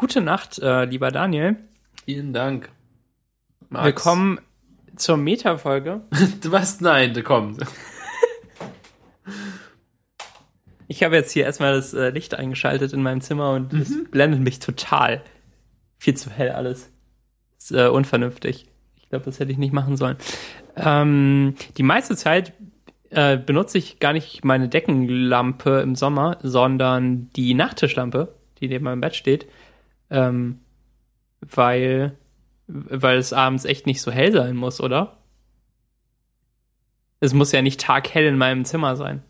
Gute Nacht, äh, lieber Daniel. Vielen Dank. Max. Willkommen zur Meta-Folge. Was? Nein, komm. Ich habe jetzt hier erstmal das äh, Licht eingeschaltet in meinem Zimmer und es mhm. blendet mich total. Viel zu hell alles. ist äh, unvernünftig. Ich glaube, das hätte ich nicht machen sollen. Ähm, die meiste Zeit äh, benutze ich gar nicht meine Deckenlampe im Sommer, sondern die Nachttischlampe, die neben meinem Bett steht, ähm, weil, weil es abends echt nicht so hell sein muss, oder? Es muss ja nicht taghell in meinem Zimmer sein.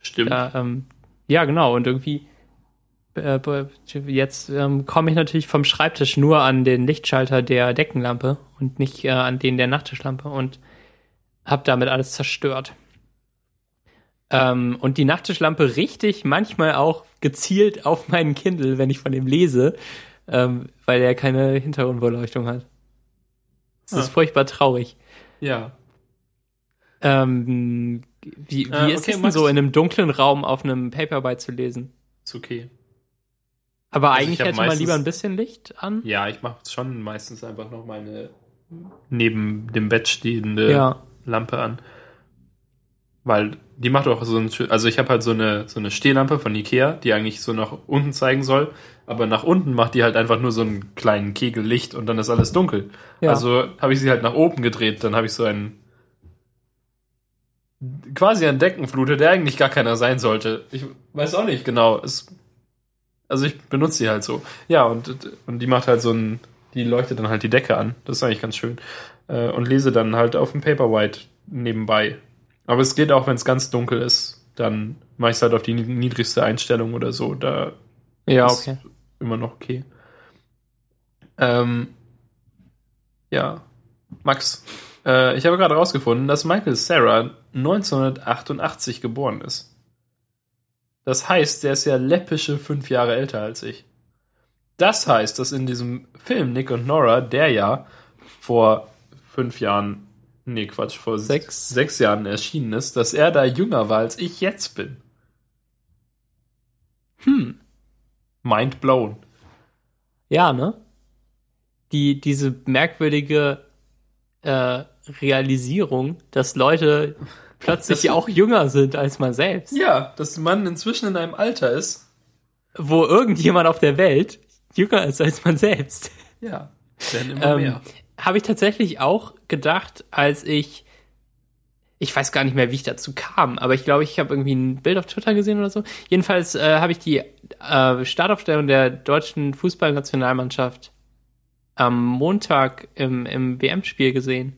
Stimmt. Da, ähm, ja, genau. Und irgendwie äh, jetzt ähm, komme ich natürlich vom Schreibtisch nur an den Lichtschalter der Deckenlampe und nicht äh, an den der Nachttischlampe und habe damit alles zerstört. Ähm, und die Nachttischlampe richte ich manchmal auch gezielt auf meinen Kindle, wenn ich von dem lese, ähm, weil er keine Hintergrundbeleuchtung hat. Das ah. ist furchtbar traurig. Ja. Ähm, wie wie äh, ist okay, es denn so in einem dunklen Raum auf einem Paperby zu lesen? Ist okay. Aber also eigentlich hätte man lieber ein bisschen Licht an. Ja, ich mache schon meistens einfach noch meine neben dem Bett stehende ja. Lampe an. Weil die macht auch so ein also ich habe halt so eine so eine Stehlampe von Ikea, die eigentlich so nach unten zeigen soll, aber nach unten macht die halt einfach nur so einen kleinen Kegel Licht und dann ist alles dunkel. Ja. Also habe ich sie halt nach oben gedreht, dann habe ich so einen quasi ein Deckenfluter, der eigentlich gar keiner sein sollte. Ich weiß auch nicht genau. Es, also ich benutze sie halt so. Ja, und, und die macht halt so ein, die leuchtet dann halt die Decke an. Das ist eigentlich ganz schön. Äh, und lese dann halt auf dem Paperwhite nebenbei. Aber es geht auch, wenn es ganz dunkel ist. Dann mache ich es halt auf die niedrigste Einstellung oder so. Da ja, okay. immer noch okay. Ähm, ja. Max, äh, ich habe gerade herausgefunden, dass Michael Sarah 1988 geboren ist. Das heißt, der ist ja läppische fünf Jahre älter als ich. Das heißt, dass in diesem Film Nick und Nora, der ja vor fünf Jahren, nee Quatsch, vor sechs, sechs Jahren erschienen ist, dass er da jünger war, als ich jetzt bin. Hm. Mind blown. Ja, ne? Die, diese merkwürdige äh, Realisierung, dass Leute plötzlich das auch jünger sind als man selbst. Ja, dass man inzwischen in einem Alter ist. Wo irgendjemand auf der Welt jünger ist als man selbst. Ja, denn immer ähm, mehr. Habe ich tatsächlich auch gedacht, als ich ich weiß gar nicht mehr, wie ich dazu kam, aber ich glaube, ich habe irgendwie ein Bild auf Twitter gesehen oder so. Jedenfalls äh, habe ich die äh, Startaufstellung der deutschen Fußballnationalmannschaft am Montag im, im WM-Spiel gesehen.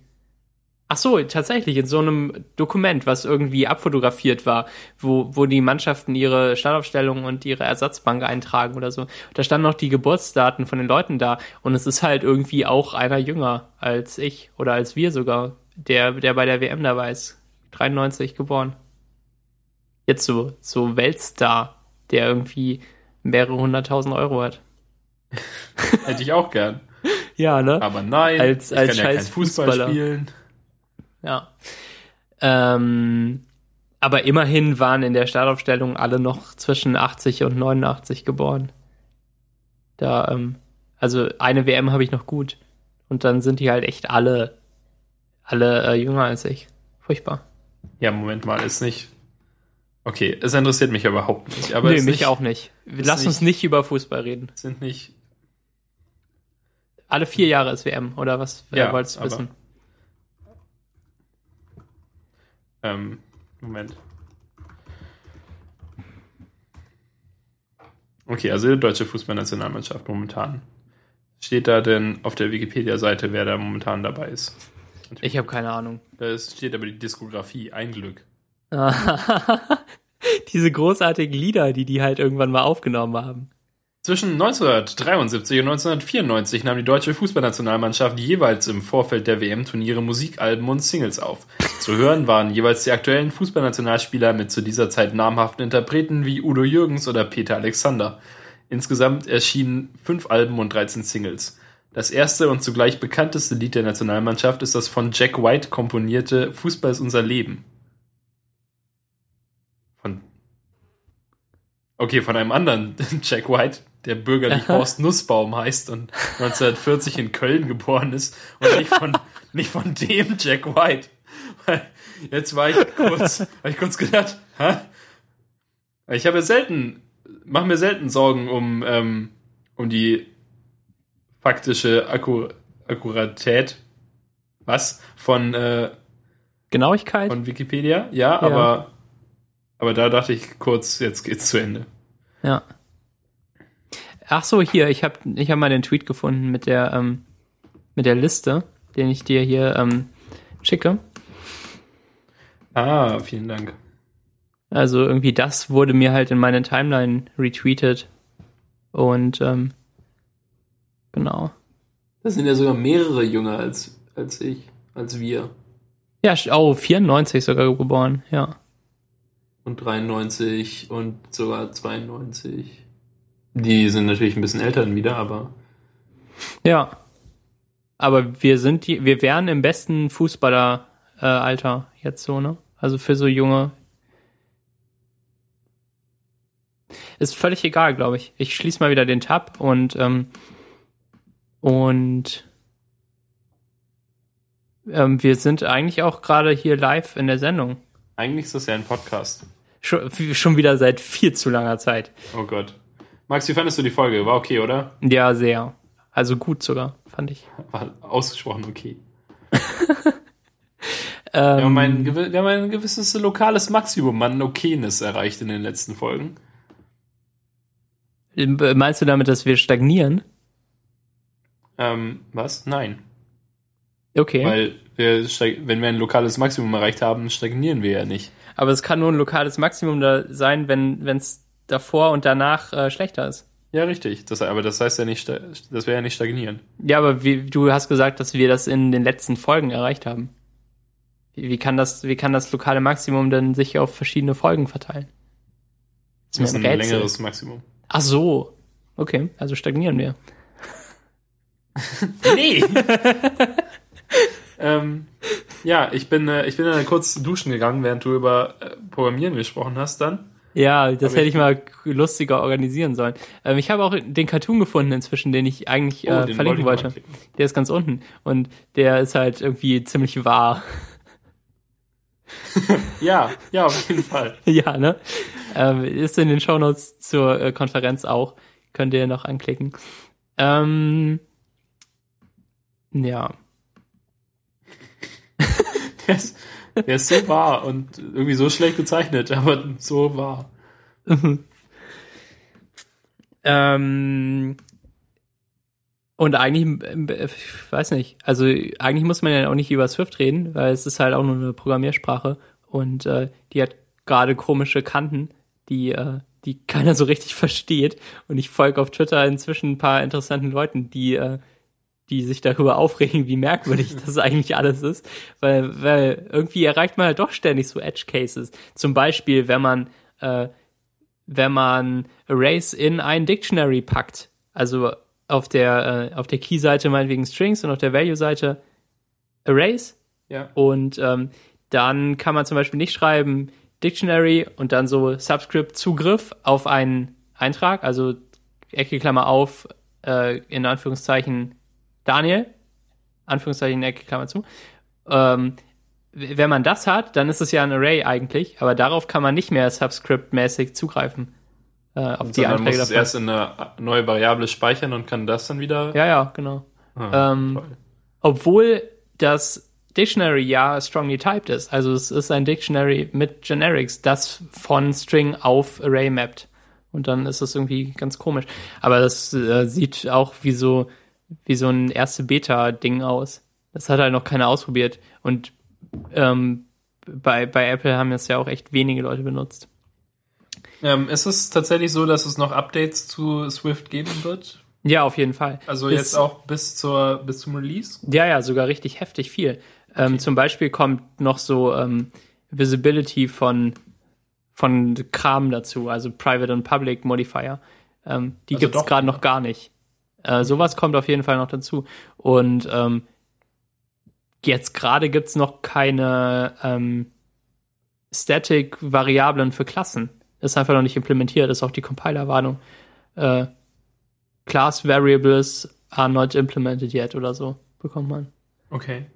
Ach so, tatsächlich, in so einem Dokument, was irgendwie abfotografiert war, wo, wo die Mannschaften ihre Startaufstellung und ihre Ersatzbank eintragen oder so. Da standen noch die Geburtsdaten von den Leuten da und es ist halt irgendwie auch einer jünger als ich oder als wir sogar, der, der bei der WM dabei ist. 93 geboren. Jetzt so, so Weltstar, der irgendwie mehrere hunderttausend Euro hat. Hätte ich auch gern. ja, ne? Aber nein, als, als ich kann ja kein Fußball Fußballer. spielen. Ja. Ähm, aber immerhin waren in der Startaufstellung alle noch zwischen 80 und 89 geboren. Da, ähm, also eine WM habe ich noch gut. Und dann sind die halt echt alle, alle äh, jünger als ich. Furchtbar. Ja, Moment mal, ist nicht. Okay, es interessiert mich überhaupt nicht. Aber nee, mich nicht, auch nicht. Lass nicht, uns nicht über Fußball reden. Sind nicht. Alle vier Jahre ist WM, oder was ja, wolltest du wissen? Ähm, Moment. Okay, also die deutsche Fußballnationalmannschaft momentan. Steht da denn auf der Wikipedia-Seite, wer da momentan dabei ist? Ich habe keine Ahnung. Da steht aber die Diskografie, ein Glück. Diese großartigen Lieder, die die halt irgendwann mal aufgenommen haben. Zwischen 1973 und 1994 nahm die deutsche Fußballnationalmannschaft jeweils im Vorfeld der WM-Turniere Musikalben und Singles auf. Zu hören waren jeweils die aktuellen Fußballnationalspieler mit zu dieser Zeit namhaften Interpreten wie Udo Jürgens oder Peter Alexander. Insgesamt erschienen fünf Alben und 13 Singles. Das erste und zugleich bekannteste Lied der Nationalmannschaft ist das von Jack White komponierte Fußball ist unser Leben. Von Okay, von einem anderen Jack White, der bürgerlich Horst Nussbaum heißt und 1940 in Köln geboren ist und nicht von, nicht von dem Jack White. Jetzt war ich kurz, habe ich kurz gedacht, hä? Ich habe selten, mache mir selten Sorgen um, ähm, um die faktische Akku, Akkuratät, was, von, äh, Genauigkeit? von Wikipedia, ja, aber, aber da dachte ich kurz, jetzt geht's zu Ende. Ja. Ach so, hier, ich habe ich hab mal den Tweet gefunden mit der, ähm, mit der Liste, den ich dir hier ähm, schicke. Ah, vielen Dank. Also irgendwie das wurde mir halt in meine Timeline retweetet. Und ähm, genau. Das sind ja sogar mehrere jünger als, als ich, als wir. Ja, oh, 94 sogar geboren, ja. Und 93 und sogar 92. Die sind natürlich ein bisschen älter dann wieder, aber Ja. Aber wir sind die, wir wären im besten Fußballeralter äh, jetzt so, ne? Also für so junge. Ist völlig egal, glaube ich. Ich schließe mal wieder den Tab und ähm, und ähm, wir sind eigentlich auch gerade hier live in der Sendung. eigentlich ist das ja ein Podcast. Schon, schon wieder seit viel zu langer Zeit. Oh Gott. Max, wie fandest du die Folge? War okay, oder? Ja, sehr. Also gut sogar, fand ich. War ausgesprochen okay. Ähm, Wir haben, ein, gewi- wir haben ein gewisses lokales Maximum an Okayness erreicht in den letzten Folgen. Meinst du damit, dass wir stagnieren? Ähm, was? Nein. Okay. Weil wir, wenn wir ein lokales Maximum erreicht haben, stagnieren wir ja nicht. Aber es kann nur ein lokales Maximum da sein, wenn es davor und danach äh, schlechter ist. Ja, richtig. Das, aber das heißt ja nicht, das wäre ja nicht stagnieren. Ja, aber wie, du hast gesagt, dass wir das in den letzten Folgen erreicht haben. Wie, wie, kann, das, wie kann das lokale Maximum denn sich auf verschiedene Folgen verteilen? Das ist ein längeres Maximum. Ach so. Okay, also stagnieren wir. Nee! ähm, ja, ich bin, äh, ich bin dann kurz duschen gegangen, während du über äh, Programmieren gesprochen hast dann. Ja, das hätte ich- mal lustiger organisieren sollen. Ähm, ich habe auch den Cartoon gefunden inzwischen, den ich eigentlich Oh, äh, den verlinken wollte wollte. Der ist ganz unten und der ist halt irgendwie ziemlich wahr. Ja, ja, auf jeden Fall. ja, ne? Ähm, ist in den Shownotes zur äh, Konferenz auch. Könnt ihr noch anklicken. Ähm, ja. Der ist, der ist so wahr und irgendwie so schlecht gezeichnet, aber so wahr. Ähm, und eigentlich, ich weiß nicht, also eigentlich muss man ja auch nicht über Swift reden, weil es ist halt auch nur eine Programmiersprache und äh, die hat gerade komische Kanten, die, äh, die keiner so richtig versteht. Und ich folge auf Twitter inzwischen ein paar interessanten Leuten, die, äh, die sich darüber aufregen, wie merkwürdig das eigentlich alles ist. Weil, weil irgendwie erreicht man halt doch ständig so Edge Cases. Zum Beispiel, wenn man äh, wenn man Arrays in ein Dictionary packt. Also auf der, äh, auf der Key-Seite meinetwegen Strings und auf der Value-Seite Arrays. Ja. Und ähm, dann kann man zum Beispiel nicht schreiben Dictionary und dann so Subscript Zugriff auf einen Eintrag, also Ecke Klammer auf, äh, in Anführungszeichen Daniel, Anführungszeichen Ecke Klammer zu. Ähm, wenn man das hat, dann ist es ja ein Array eigentlich, aber darauf kann man nicht mehr Subscript-mäßig zugreifen. Äh, auf die Sondern muss Einträge es davon. erst in eine neue Variable speichern und kann das dann wieder. Ja, ja, genau. Ah, ähm. Obwohl das Dictionary ja strongly typed ist. Also es ist ein Dictionary mit Generics, das von String auf Array mappt. Und dann ist das irgendwie ganz komisch. Aber das äh, sieht auch wie so, wie so ein erste Beta-Ding aus. Das hat halt noch keiner ausprobiert. Und ähm, bei, bei Apple haben das ja auch echt wenige Leute benutzt. Ähm, ist es tatsächlich so, dass es noch Updates zu Swift geben wird? Ja, auf jeden Fall. Also Bis- jetzt auch bis zur bis zum Release? Ja, ja, sogar richtig heftig viel. Ähm, zum Beispiel kommt noch so ähm, Visibility von, von Kram dazu, also Private und Public Modifier. Ähm, die Also gibt's doch gerade noch gar nicht. Äh, sowas kommt auf jeden Fall noch dazu. Und ähm, jetzt gerade gibt's noch keine ähm, Static-Variablen für Klassen. Ist einfach noch nicht implementiert, ist auch die Compiler-Warnung. Äh, Class Variables are not implemented yet oder so bekommt man. Okay.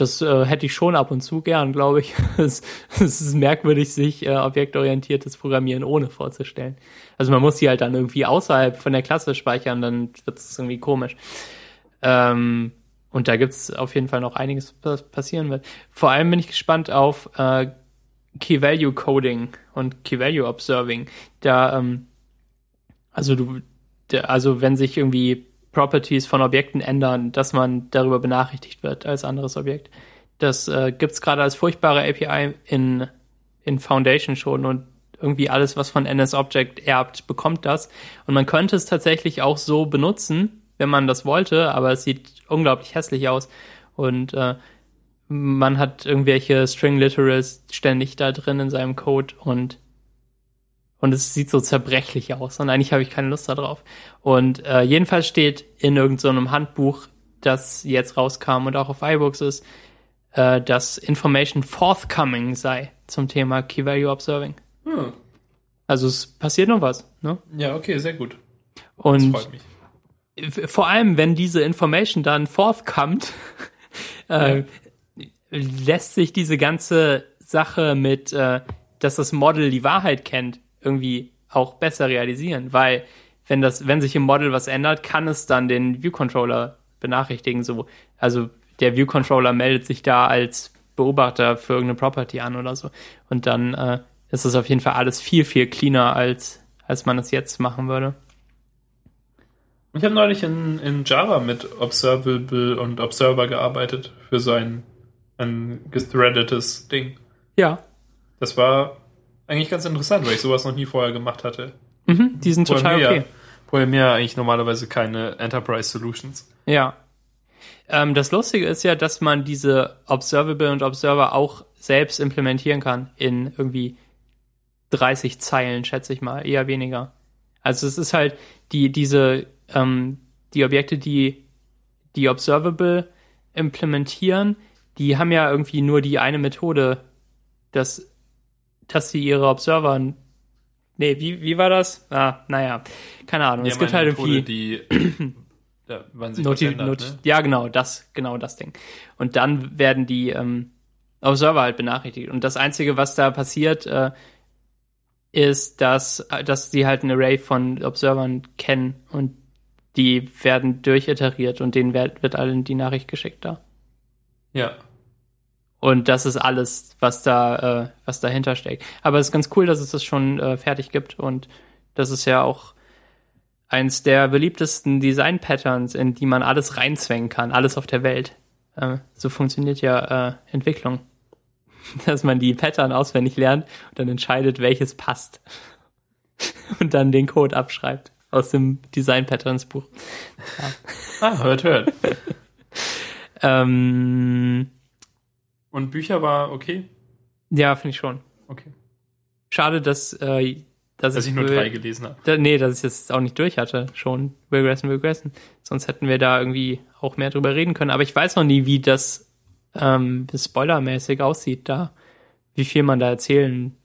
Das äh, hätte ich schon ab und zu gern, glaube ich. es, es ist merkwürdig, sich äh, objektorientiertes Programmieren ohne vorzustellen. Also man muss die halt dann irgendwie außerhalb von der Klasse speichern, dann wird es irgendwie komisch. Ähm, und da gibt's auf jeden Fall noch einiges, was passieren wird. Vor allem bin ich gespannt auf äh, Key-Value Coding und Key-Value Observing. Da, ähm, also du, also wenn sich irgendwie Properties von Objekten ändern, dass man darüber benachrichtigt wird als anderes Objekt. Das äh, gibt's gerade als furchtbare API in, in Foundation schon und irgendwie alles, was von NSObject erbt, bekommt das. Und man könnte es tatsächlich auch so benutzen, wenn man das wollte, aber es sieht unglaublich hässlich aus. Und äh, man hat irgendwelche String Literals ständig da drin in seinem Code und und es sieht so zerbrechlich aus und eigentlich habe ich keine Lust darauf. Und äh, jedenfalls steht in irgendeinem so Handbuch, das jetzt rauskam und auch auf iBooks ist, äh, dass Information forthcoming sei zum Thema Key Value Observing. Hm. Also es passiert noch was. Ne? Ja, okay, sehr gut. Und vor allem, wenn diese Information dann forthkommt, äh, ja. lässt sich diese ganze Sache mit, äh, dass das Model die Wahrheit kennt, irgendwie auch besser realisieren, weil wenn das, wenn sich im Model was ändert, kann es dann den View Controller benachrichtigen. So, also der View Controller meldet sich da als Beobachter für irgendeine Property an oder so. Und dann äh, ist es auf jeden Fall alles viel, viel cleaner, als, als man es jetzt machen würde. Ich habe neulich in, in Java mit Observable und Observer gearbeitet für so ein, ein gethreadetes Ding. Ja. Das war eigentlich ganz interessant, weil ich sowas noch nie vorher gemacht hatte. Mhm, die sind total okay. Programmiere eigentlich normalerweise keine Enterprise Solutions. Ja. Ähm, das Lustige ist ja, dass man diese Observable und Observer auch selbst implementieren kann in irgendwie 30 Zeilen, schätze ich mal, eher weniger. Also es ist halt die, diese, ähm, die Objekte, die die Observable implementieren, die haben ja irgendwie nur die eine Methode, das dass sie ihre Observer. Nee, wie, wie war das? Ah, naja, keine Ahnung. Ja, es gibt halt irgendwie. Die, ja, wann sich Noti ändert, Not ne? Ja, genau, das, genau das Ding. Und dann werden die ähm, Observer halt benachrichtigt. Und das Einzige, was da passiert, äh, ist, dass, dass sie halt ein Array von Observern kennen und die werden durchiteriert und denen wird, wird allen die Nachricht geschickt da. Ja. Und das ist alles, was da, äh, was dahinter steckt. Aber es ist ganz cool, dass es das schon äh, fertig gibt und das ist ja auch eins der beliebtesten Design-Patterns, in die man alles reinzwängen kann, alles auf der Welt. Äh, so funktioniert ja äh, Entwicklung. Dass man die Pattern auswendig lernt und dann entscheidet, welches passt. und dann den Code abschreibt aus dem Design-Patterns-Buch. Ja. Ah, hört, hört. ähm, und Bücher war okay? Ja, finde ich schon. Okay. Schade, dass, äh, dass, dass ich, ich nur drei gelesen habe. Da, nee, dass ich es auch nicht durch hatte. Schon Regressen, Regressen. Sonst hätten wir da irgendwie auch mehr drüber reden können. Aber ich weiß noch nie, wie das ähm, spoilermäßig aussieht da. Wie viel man da erzählen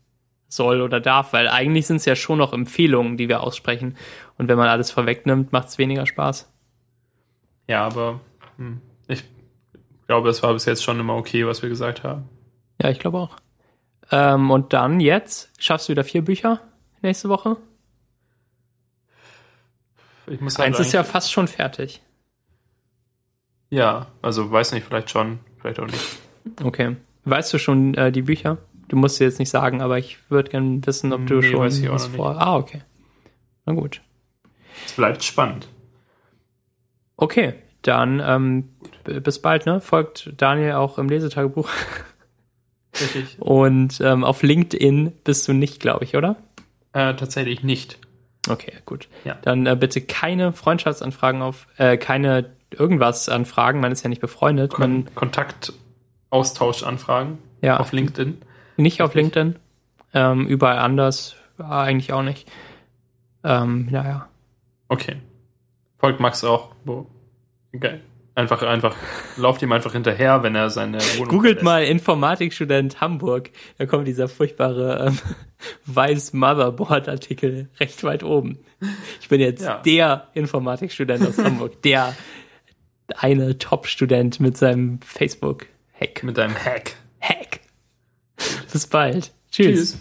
soll oder darf. Weil eigentlich sind es ja schon noch Empfehlungen, die wir aussprechen. Und wenn man alles vorwegnimmt, macht es weniger Spaß. Ja, aber hm, ich glaube, es war bis jetzt schon immer okay, was wir gesagt haben. Ja, ich glaube auch. Ähm, und dann jetzt schaffst du wieder vier Bücher nächste Woche? Ich muss halt Eins ist ja fast schon fertig. Ja, also weiß nicht, vielleicht schon, vielleicht auch nicht. Okay. Weißt du schon äh, die Bücher? Du musst sie jetzt nicht sagen, aber ich würde gerne wissen, ob du nee, schon weiß ich was vor. Ah, okay. Na gut. Es bleibt spannend. Okay, dann ähm, bis bald, ne? Folgt Daniel auch im Lesetagebuch. Richtig. Und ähm, auf LinkedIn bist du nicht, glaube ich, oder? Äh, tatsächlich nicht. Okay, gut. Ja. Dann äh, bitte keine Freundschaftsanfragen auf, äh, keine irgendwas Anfragen, man ist ja nicht befreundet. Kon man, Kontaktaustauschanfragen ja. auf LinkedIn. Nicht auf LinkedIn. Ähm, überall anders, eigentlich auch nicht. Ähm, naja. Okay. Folgt Max auch. Wo? Geil. Einfach, einfach, lauft ihm einfach hinterher, wenn er seine Wohnung Googelt verlässt. mal Informatikstudent Hamburg. Da kommt dieser furchtbare ähm, Weiß Motherboard-Artikel recht weit oben. Ich bin jetzt Ja. der Informatikstudent aus Hamburg. Der eine Top-Student mit seinem Facebook-Hack. Mit deinem Hack. Hack. Bis bald. Tschüss. Tschüss.